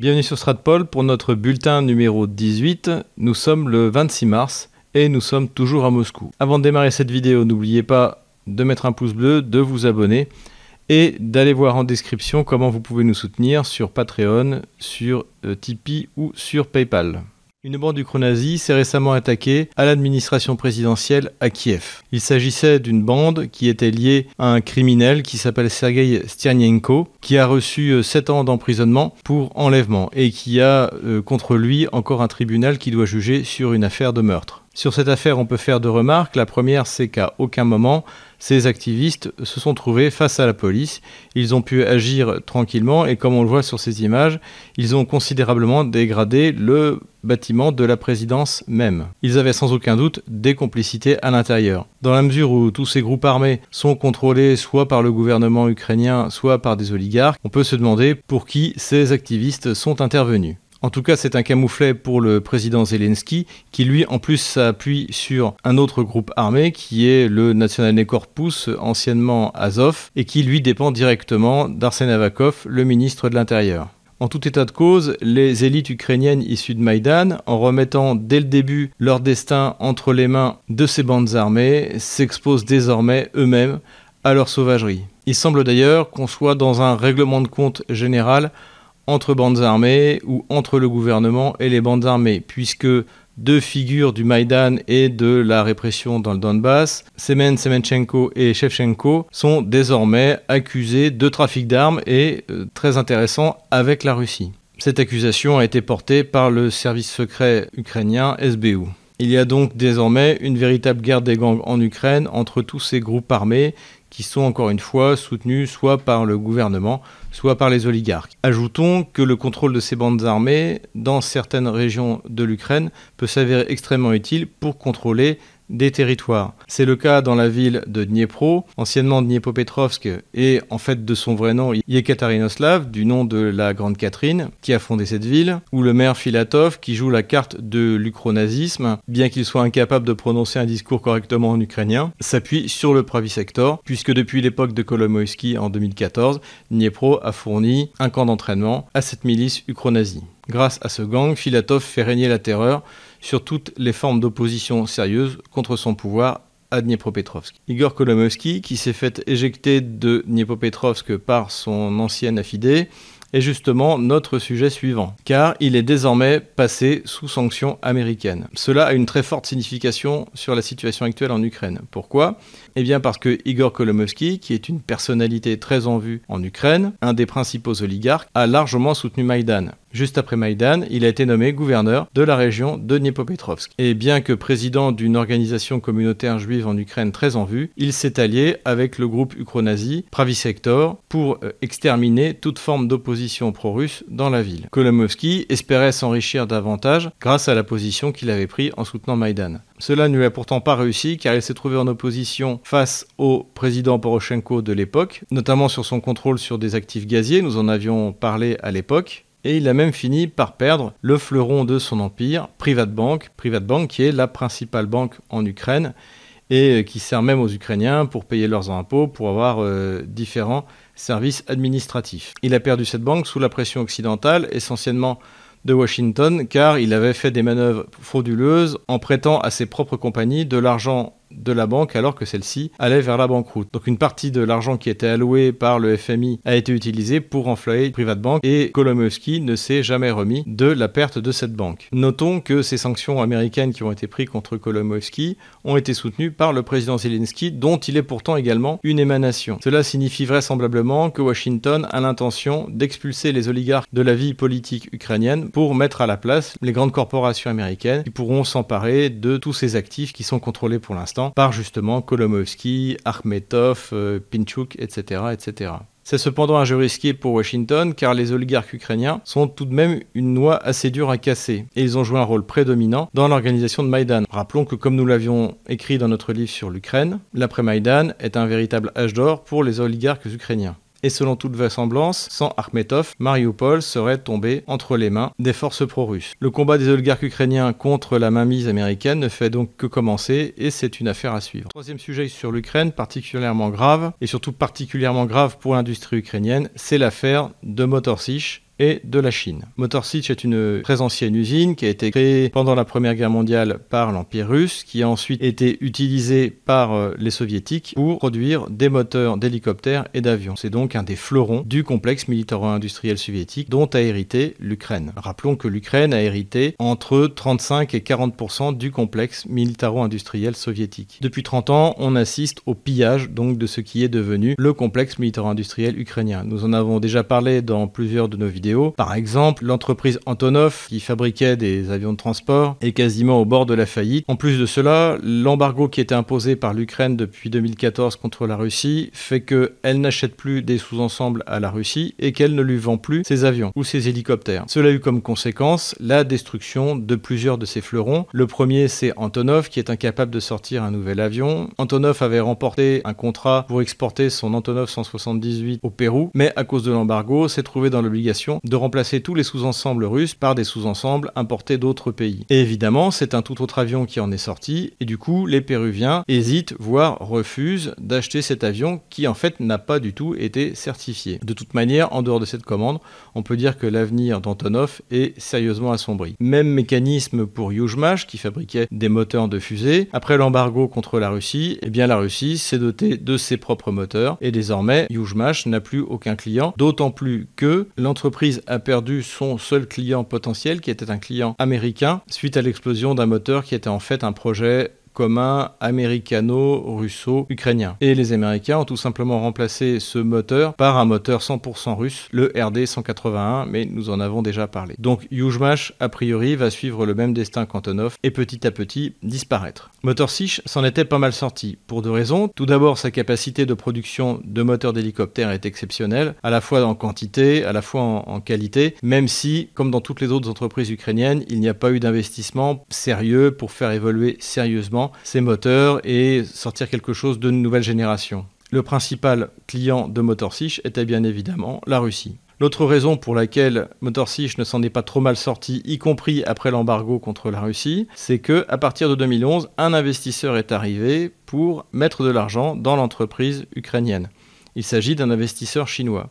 Bienvenue sur Stratpol pour notre bulletin numéro 18. Nous sommes le 26 mars et nous sommes toujours à Moscou. Avant de démarrer cette vidéo, n'oubliez pas de mettre un pouce bleu, de vous abonner et d'aller voir en description comment vous pouvez nous soutenir sur Patreon, sur euh, Tipeee ou sur PayPal. Une bande ukro-nazie s'est récemment attaquée à l'administration présidentielle à Kiev. Il s'agissait d'une bande qui était liée à un criminel qui s'appelle Sergei Stianienko, qui a reçu 7 euh, ans d'emprisonnement pour enlèvement et qui a euh, contre lui encore un tribunal qui doit juger sur une affaire de meurtre. Sur cette affaire, on peut faire deux remarques. La première, c'est qu'à aucun moment, ces activistes se sont trouvés face à la police. Ils ont pu agir tranquillement et comme on le voit sur ces images, ils ont considérablement dégradé le bâtiment de la présidence même. Ils avaient sans aucun doute des complicités à l'intérieur. Dans la mesure où tous ces groupes armés sont contrôlés soit par le gouvernement ukrainien, soit par des oligarques, on peut se demander pour qui ces activistes sont intervenus. En tout cas, c'est un camouflet pour le président Zelensky, qui lui, en plus, s'appuie sur un autre groupe armé, qui est le National Corpus, anciennement Azov, et qui lui dépend directement d'Arsène Avakov, le ministre de l'Intérieur. En tout état de cause, les élites ukrainiennes issues de Maïdan, en remettant dès le début leur destin entre les mains de ces bandes armées, s'exposent désormais eux-mêmes à leur sauvagerie. Il semble d'ailleurs qu'on soit dans un règlement de compte général entre bandes armées ou entre le gouvernement et les bandes armées, puisque deux figures du Maïdan et de la répression dans le Donbass, Semen Semenchenko et Shevchenko, sont désormais accusés de trafic d'armes et, euh, très intéressant, avec la Russie. Cette accusation a été portée par le service secret ukrainien SBU. Il y a donc désormais une véritable guerre des gangs en Ukraine entre tous ces groupes armés qui sont encore une fois soutenus soit par le gouvernement, soit par les oligarques. Ajoutons que le contrôle de ces bandes armées dans certaines régions de l'Ukraine peut s'avérer extrêmement utile pour contrôler des territoires. C'est le cas dans la ville de Dniepro, anciennement Dniepopetrovsk, et en fait de son vrai nom Yekaterinoslav, du nom de la Grande Catherine, qui a fondé cette ville, ou le maire Filatov, qui joue la carte de l'ukronazisme, bien qu'il soit incapable de prononcer un discours correctement en ukrainien, s'appuie sur le Pravi Sector, puisque depuis l'époque de Kolomoïski en 2014, Dniepro a fourni un camp d'entraînement à cette milice ukronazie. Grâce à ce gang, Filatov fait régner la terreur sur toutes les formes d'opposition sérieuse contre son pouvoir à Dniepropetrovsk. Igor Kolomovsky, qui s'est fait éjecter de Dniepropetrovsk par son ancienne affidée, est justement notre sujet suivant, car il est désormais passé sous sanctions américaines. Cela a une très forte signification sur la situation actuelle en Ukraine. Pourquoi? Eh bien parce que Igor Kolomovsky, qui est une personnalité très en vue en Ukraine, un des principaux oligarques, a largement soutenu Maïdan. Juste après Maïdan, il a été nommé gouverneur de la région de Dniepopetrovsk. Et bien que président d'une organisation communautaire juive en Ukraine très en vue, il s'est allié avec le groupe ukro-nazi Pravi Sector pour euh, exterminer toute forme d'opposition pro-russe dans la ville. Kolomovsky espérait s'enrichir davantage grâce à la position qu'il avait prise en soutenant Maïdan. Cela ne lui a pourtant pas réussi car il s'est trouvé en opposition face au président Poroshenko de l'époque, notamment sur son contrôle sur des actifs gaziers, nous en avions parlé à l'époque, et il a même fini par perdre le fleuron de son empire, Privatbank, Privatbank qui est la principale banque en Ukraine et qui sert même aux Ukrainiens pour payer leurs impôts, pour avoir euh, différents services administratifs. Il a perdu cette banque sous la pression occidentale, essentiellement de Washington, car il avait fait des manœuvres frauduleuses en prêtant à ses propres compagnies de l'argent de la banque alors que celle-ci allait vers la banqueroute. Donc une partie de l'argent qui était alloué par le FMI a été utilisée pour enflayer Private Bank et Kolomoisky ne s'est jamais remis de la perte de cette banque. Notons que ces sanctions américaines qui ont été prises contre Kolomoisky ont été soutenues par le président Zelensky dont il est pourtant également une émanation. Cela signifie vraisemblablement que Washington a l'intention d'expulser les oligarques de la vie politique ukrainienne pour mettre à la place les grandes corporations américaines qui pourront s'emparer de tous ces actifs qui sont contrôlés pour l'instant par justement Kolomoisky, Akhmetov, euh, Pinchuk, etc. etc. C'est cependant un jeu risqué pour Washington car les oligarques ukrainiens sont tout de même une noix assez dure à casser et ils ont joué un rôle prédominant dans l'organisation de Maïdan. Rappelons que comme nous l'avions écrit dans notre livre sur l'Ukraine, l'après-Maïdan est un véritable âge d'or pour les oligarques ukrainiens et selon toute vraisemblance, sans Akhmetov, Mariupol serait tombé entre les mains des forces pro-russes. Le combat des oligarques ukrainiens contre la mainmise américaine ne fait donc que commencer et c'est une affaire à suivre. Troisième sujet sur l'Ukraine, particulièrement grave, et surtout particulièrement grave pour l'industrie ukrainienne, c'est l'affaire de Motorsich et de la Chine. Motor Sich est une très ancienne usine qui a été créée pendant la Première Guerre mondiale par l'Empire russe, qui a ensuite été utilisée par euh, les soviétiques pour produire des moteurs d'hélicoptères et d'avions. C'est donc un des fleurons du complexe militaro-industriel soviétique dont a hérité l'Ukraine. Rappelons que l'Ukraine a hérité entre 35 et 40% du complexe militaro-industriel soviétique. Depuis 30 ans, on assiste au pillage donc de ce qui est devenu le complexe militaro-industriel ukrainien. Nous en avons déjà parlé dans plusieurs de nos vidéos. Par exemple, l'entreprise Antonov qui fabriquait des avions de transport est quasiment au bord de la faillite. En plus de cela, l'embargo qui était imposé par l'Ukraine depuis 2014 contre la Russie fait qu'elle n'achète plus des sous-ensembles à la Russie et qu'elle ne lui vend plus ses avions ou ses hélicoptères. Cela a eu comme conséquence la destruction de plusieurs de ses fleurons. Le premier, c'est Antonov qui est incapable de sortir un nouvel avion. Antonov avait remporté un contrat pour exporter son Antonov 178 au Pérou, mais à cause de l'embargo, s'est trouvé dans l'obligation de remplacer tous les sous-ensembles russes par des sous-ensembles importés d'autres pays. Et évidemment, c'est un tout autre avion qui en est sorti, et du coup, les Péruviens hésitent, voire refusent d'acheter cet avion qui en fait n'a pas du tout été certifié. De toute manière, en dehors de cette commande, on peut dire que l'avenir d'Antonov est sérieusement assombri. Même mécanisme pour Yuzhmash qui fabriquait des moteurs de fusée. Après l'embargo contre la Russie, eh bien la Russie s'est dotée de ses propres moteurs et désormais Yuzhmash n'a plus aucun client, d'autant plus que l'entreprise a perdu son seul client potentiel qui était un client américain suite à l'explosion d'un moteur qui était en fait un projet commun américano-russo-ukrainien. Et les Américains ont tout simplement remplacé ce moteur par un moteur 100% russe, le RD-181, mais nous en avons déjà parlé. Donc Yuzhmash, a priori, va suivre le même destin qu'Antonov et petit à petit disparaître. Motor Sich s'en était pas mal sorti, pour deux raisons. Tout d'abord, sa capacité de production de moteurs d'hélicoptères est exceptionnelle, à la fois en quantité, à la fois en qualité, même si, comme dans toutes les autres entreprises ukrainiennes, il n'y a pas eu d'investissement sérieux pour faire évoluer sérieusement ces moteurs et sortir quelque chose de nouvelle génération. Le principal client de MotorSich était bien évidemment la Russie. L'autre raison pour laquelle MotorSich ne s'en est pas trop mal sorti, y compris après l'embargo contre la Russie, c'est que à partir de 2011, un investisseur est arrivé pour mettre de l'argent dans l'entreprise ukrainienne. Il s'agit d'un investisseur chinois.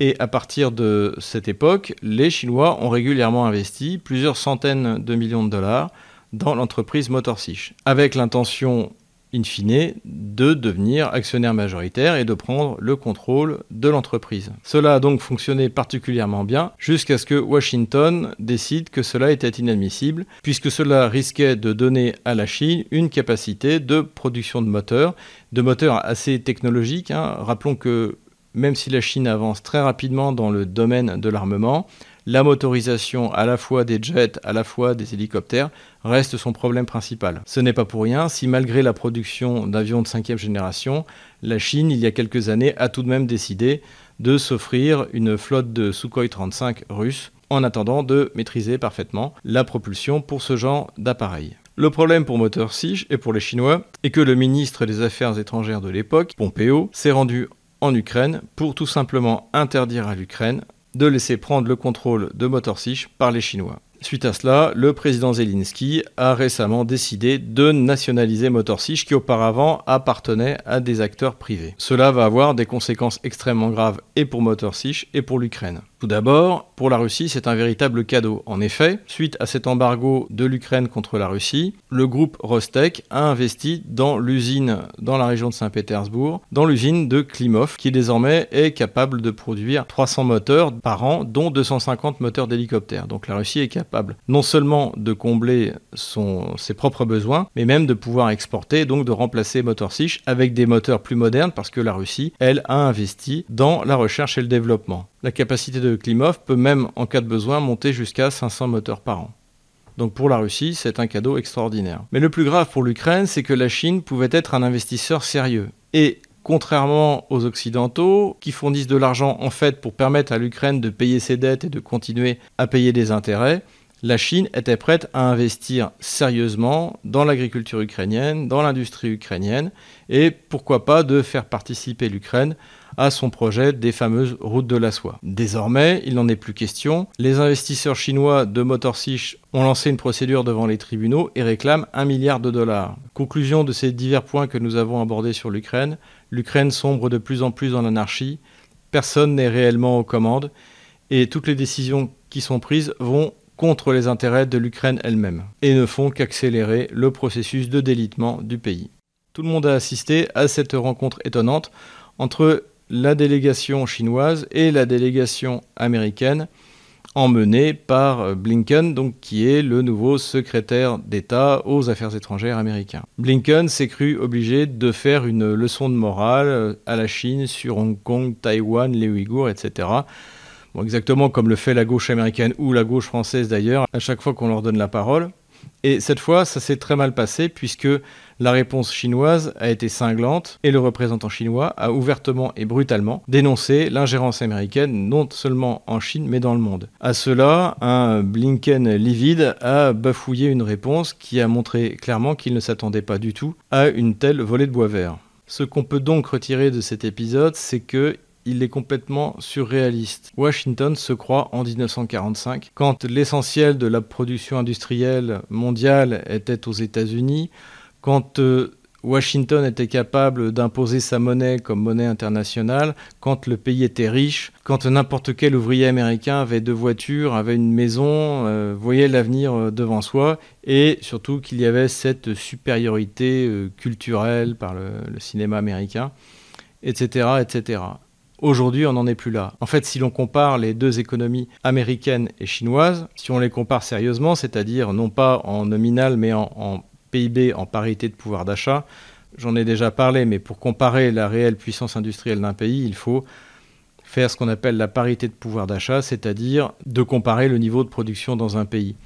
Et à partir de cette époque, les Chinois ont régulièrement investi plusieurs centaines de millions de dollars dans l'entreprise Motorsich, avec l'intention in fine de devenir actionnaire majoritaire et de prendre le contrôle de l'entreprise. Cela a donc fonctionné particulièrement bien jusqu'à ce que Washington décide que cela était inadmissible puisque cela risquait de donner à la Chine une capacité de production de moteurs, de moteurs assez technologiques. Hein. Rappelons que même si la Chine avance très rapidement dans le domaine de l'armement, la motorisation à la fois des jets, à la fois des hélicoptères, reste son problème principal. Ce n'est pas pour rien si malgré la production d'avions de cinquième génération, la Chine, il y a quelques années, a tout de même décidé de s'offrir une flotte de Sukhoi 35 russes en attendant de maîtriser parfaitement la propulsion pour ce genre d'appareil. Le problème pour Motor Sich et pour les Chinois est que le ministre des Affaires étrangères de l'époque, Pompeo, s'est rendu en Ukraine pour tout simplement interdire à l'Ukraine de laisser prendre le contrôle de Motorsich par les Chinois. Suite à cela, le président Zelensky a récemment décidé de nationaliser Motorsich qui auparavant appartenait à des acteurs privés. Cela va avoir des conséquences extrêmement graves et pour Motorsich et pour l'Ukraine. Tout d'abord, pour la Russie, c'est un véritable cadeau. En effet, suite à cet embargo de l'Ukraine contre la Russie, le groupe Rostec a investi dans l'usine dans la région de Saint-Pétersbourg, dans l'usine de Klimov, qui désormais est capable de produire 300 moteurs par an, dont 250 moteurs d'hélicoptères. Donc la Russie est capable non seulement de combler ses propres besoins, mais même de pouvoir exporter, donc de remplacer Motor Sich avec des moteurs plus modernes, parce que la Russie, elle, a investi dans la recherche et le développement. La capacité de Klimov peut même, en cas de besoin, monter jusqu'à 500 moteurs par an. Donc pour la Russie, c'est un cadeau extraordinaire. Mais le plus grave pour l'Ukraine, c'est que la Chine pouvait être un investisseur sérieux. Et contrairement aux Occidentaux, qui fournissent de l'argent en fait pour permettre à l'Ukraine de payer ses dettes et de continuer à payer des intérêts, la Chine était prête à investir sérieusement dans l'agriculture ukrainienne, dans l'industrie ukrainienne, et pourquoi pas de faire participer l'Ukraine à son projet des fameuses routes de la soie. Désormais, il n'en est plus question. Les investisseurs chinois de Motorsich ont lancé une procédure devant les tribunaux et réclament un milliard de dollars. Conclusion de ces divers points que nous avons abordés sur l'Ukraine, l'Ukraine sombre de plus en plus dans l'anarchie, personne n'est réellement aux commandes, et toutes les décisions qui sont prises vont contre les intérêts de l'Ukraine elle-même et ne font qu'accélérer le processus de délitement du pays. Tout le monde a assisté à cette rencontre étonnante entre la délégation chinoise et la délégation américaine emmenée par Blinken, donc qui est le nouveau secrétaire d'État aux affaires étrangères américain. Blinken s'est cru obligé de faire une leçon de morale à la Chine sur Hong Kong, Taïwan, les Ouïghours, etc exactement comme le fait la gauche américaine ou la gauche française d'ailleurs, à chaque fois qu'on leur donne la parole. Et cette fois, ça s'est très mal passé puisque la réponse chinoise a été cinglante et le représentant chinois a ouvertement et brutalement dénoncé l'ingérence américaine non seulement en Chine mais dans le monde. À cela, un Blinken livide a bafouillé une réponse qui a montré clairement qu'il ne s'attendait pas du tout à une telle volée de bois vert. Ce qu'on peut donc retirer de cet épisode, c'est que il est complètement surréaliste. Washington se croit en 1945, quand l'essentiel de la production industrielle mondiale était aux États-Unis, quand euh, Washington était capable d'imposer sa monnaie comme monnaie internationale, quand le pays était riche, quand n'importe quel ouvrier américain avait deux voitures, avait une maison, euh, voyait l'avenir euh, devant soi, et surtout qu'il y avait cette supériorité culturelle par le, le cinéma américain, etc., etc. Aujourd'hui, on n'en est plus là. En fait, si l'on compare les deux économies américaines et chinoises, si on les compare sérieusement, c'est-à-dire non pas en nominal, mais en, PIB, en parité de pouvoir d'achat, j'en ai déjà parlé, mais pour comparer la réelle puissance industrielle d'un pays, il faut faire ce qu'on appelle la parité de pouvoir d'achat, c'est-à-dire de comparer le niveau de production dans un pays.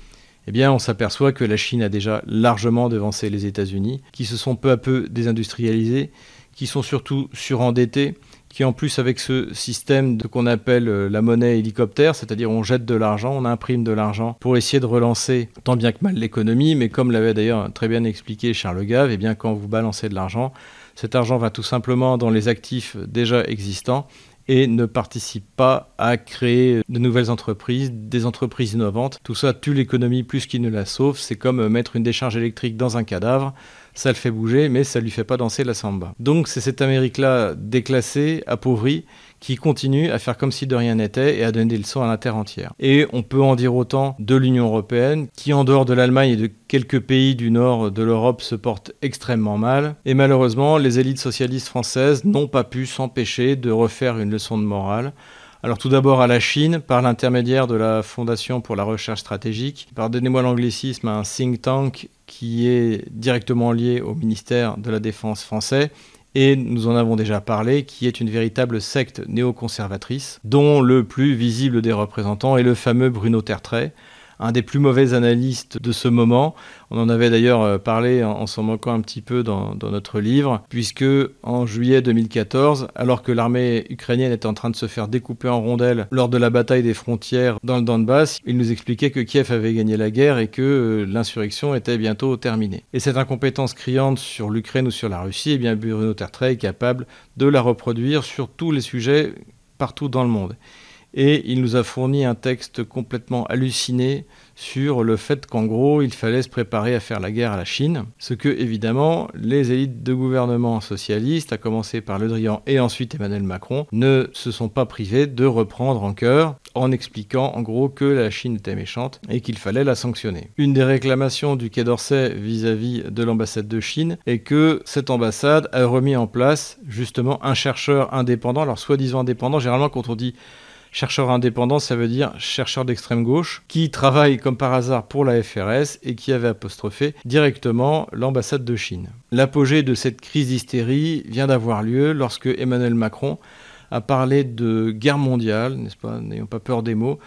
Eh bien, on s'aperçoit que la Chine a déjà largement devancé les États-Unis, qui se sont peu à peu désindustrialisés, qui sont surtout surendettés, qui en plus avec ce système de qu'on appelle euh, la monnaie hélicoptère, c'est-à-dire on jette de l'argent, on imprime de l'argent pour essayer de relancer tant bien que mal l'économie, mais comme l'avait d'ailleurs très bien expliqué Charles Gave, eh bien quand vous balancez de l'argent, cet argent va tout simplement dans les actifs déjà existants et ne participe pas à créer de nouvelles entreprises, des entreprises innovantes. Tout ça tue l'économie plus qu'il ne la sauve. C'est comme mettre une décharge électrique dans un cadavre ça le fait bouger, mais ça lui fait pas danser la samba. Donc c'est cette Amérique-là déclassée, appauvrie, qui continue à faire comme si de rien n'était et à donner des leçons à la terre entière. Et on peut en dire autant de l'Union européenne, qui en dehors de l'Allemagne et de quelques pays du nord de l'Europe se porte extrêmement mal. Et malheureusement, les élites socialistes françaises n'ont pas pu s'empêcher de refaire une leçon de morale. Alors tout d'abord à la Chine, par l'intermédiaire de la Fondation pour la recherche stratégique, pardonnez-moi l'anglicisme, un think tank qui est directement lié au ministère de la Défense français. Et nous en avons déjà parlé, qui est une véritable secte néoconservatrice, dont le plus visible des représentants est le fameux Bruno Tertrais, un des plus mauvais analystes de ce moment. On en avait d'ailleurs euh, parlé en, s'en moquant un petit peu dans, notre livre, puisque en juillet 2014, alors que l'armée ukrainienne était en train de se faire découper en rondelles lors de la bataille des frontières dans le Donbass, il nous expliquait que Kiev avait gagné la guerre et que euh, l'insurrection était bientôt terminée. Et cette incompétence criante sur l'Ukraine ou sur la Russie, eh bien Bruno Tertrais est capable de la reproduire sur tous les sujets partout dans le monde et il nous a fourni un texte complètement halluciné sur le fait qu'en gros, il fallait se préparer à faire la guerre à la Chine, ce que évidemment les élites de gouvernement socialistes, à commencer par Le Drian et ensuite Emmanuel Macron, ne se sont pas privés de reprendre en cœur en expliquant en gros que la Chine était méchante et qu'il fallait la sanctionner. Une des réclamations du Quai d'Orsay vis-à-vis de l'ambassade de Chine est que cette ambassade a remis en place justement un chercheur indépendant, alors soi-disant indépendant, généralement quand on dit Chercheur indépendant, ça veut dire chercheur d'extrême gauche, qui travaille comme par hasard pour la FRS et qui avait apostrophé directement l'ambassade de Chine. L'apogée de cette crise d'hystérie vient d'avoir lieu lorsque Emmanuel Macron a parlé de guerre mondiale, n'est-ce pas, n'ayons pas peur des mots,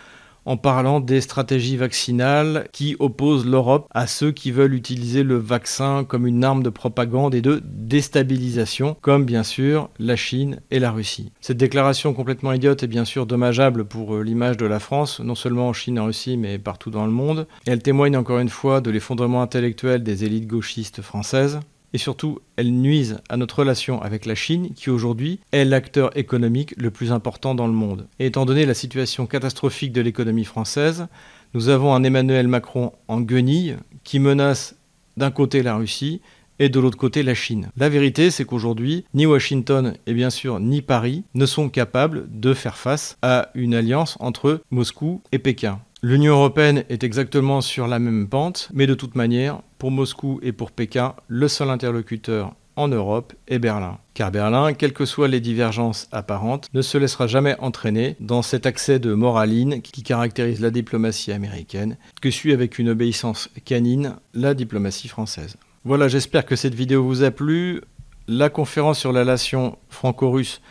en parlant des stratégies vaccinales qui opposent l'Europe à ceux qui veulent utiliser le vaccin comme une arme de propagande et de déstabilisation, comme bien sûr la Chine et la Russie. Cette déclaration complètement idiote est bien sûr dommageable pour euh, l'image de la France, non seulement en Chine et en Russie, mais partout dans le monde. Elle témoigne encore une fois de l'effondrement intellectuel des élites gauchistes françaises et surtout elles nuisent à notre relation avec la Chine qui aujourd'hui est l'acteur économique le plus important dans le monde. Et étant donné la situation catastrophique de l'économie française, nous avons un Emmanuel Macron en guenille qui menace d'un côté la Russie et de l'autre côté la Chine. La vérité, c'est qu'aujourd'hui, ni Washington et bien sûr ni Paris ne sont capables de faire face à une alliance entre Moscou et Pékin. L'Union européenne est exactement sur la même pente, mais de toute manière, pour Moscou et pour Pékin, le seul interlocuteur en Europe est Berlin. Car Berlin, quelles que soient les divergences apparentes, ne se laissera jamais entraîner dans cet accès de moraline qui caractérise la diplomatie américaine, que suit avec une obéissance canine la diplomatie française. Voilà, j'espère que cette vidéo vous a plu. La conférence sur la relation franco-russe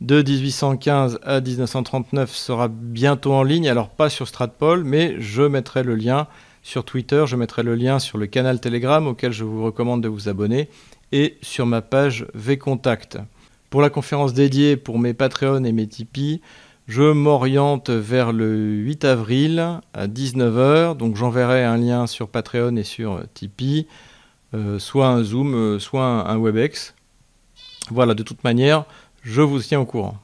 de 1815 à 1939 sera bientôt en ligne, alors pas sur Stratpol, mais je mettrai le lien sur Twitter, je mettrai le lien sur le canal Telegram auquel je vous recommande de vous abonner et sur ma page VContact. Pour la conférence dédiée pour mes Patreons et mes Tipeee, je m'oriente vers le 8 avril à 19h, donc j'enverrai un lien sur Patreon et sur Tipeee, euh, soit un Zoom, euh, soit un WebEx. Voilà, de toute manière, je vous tiens au courant.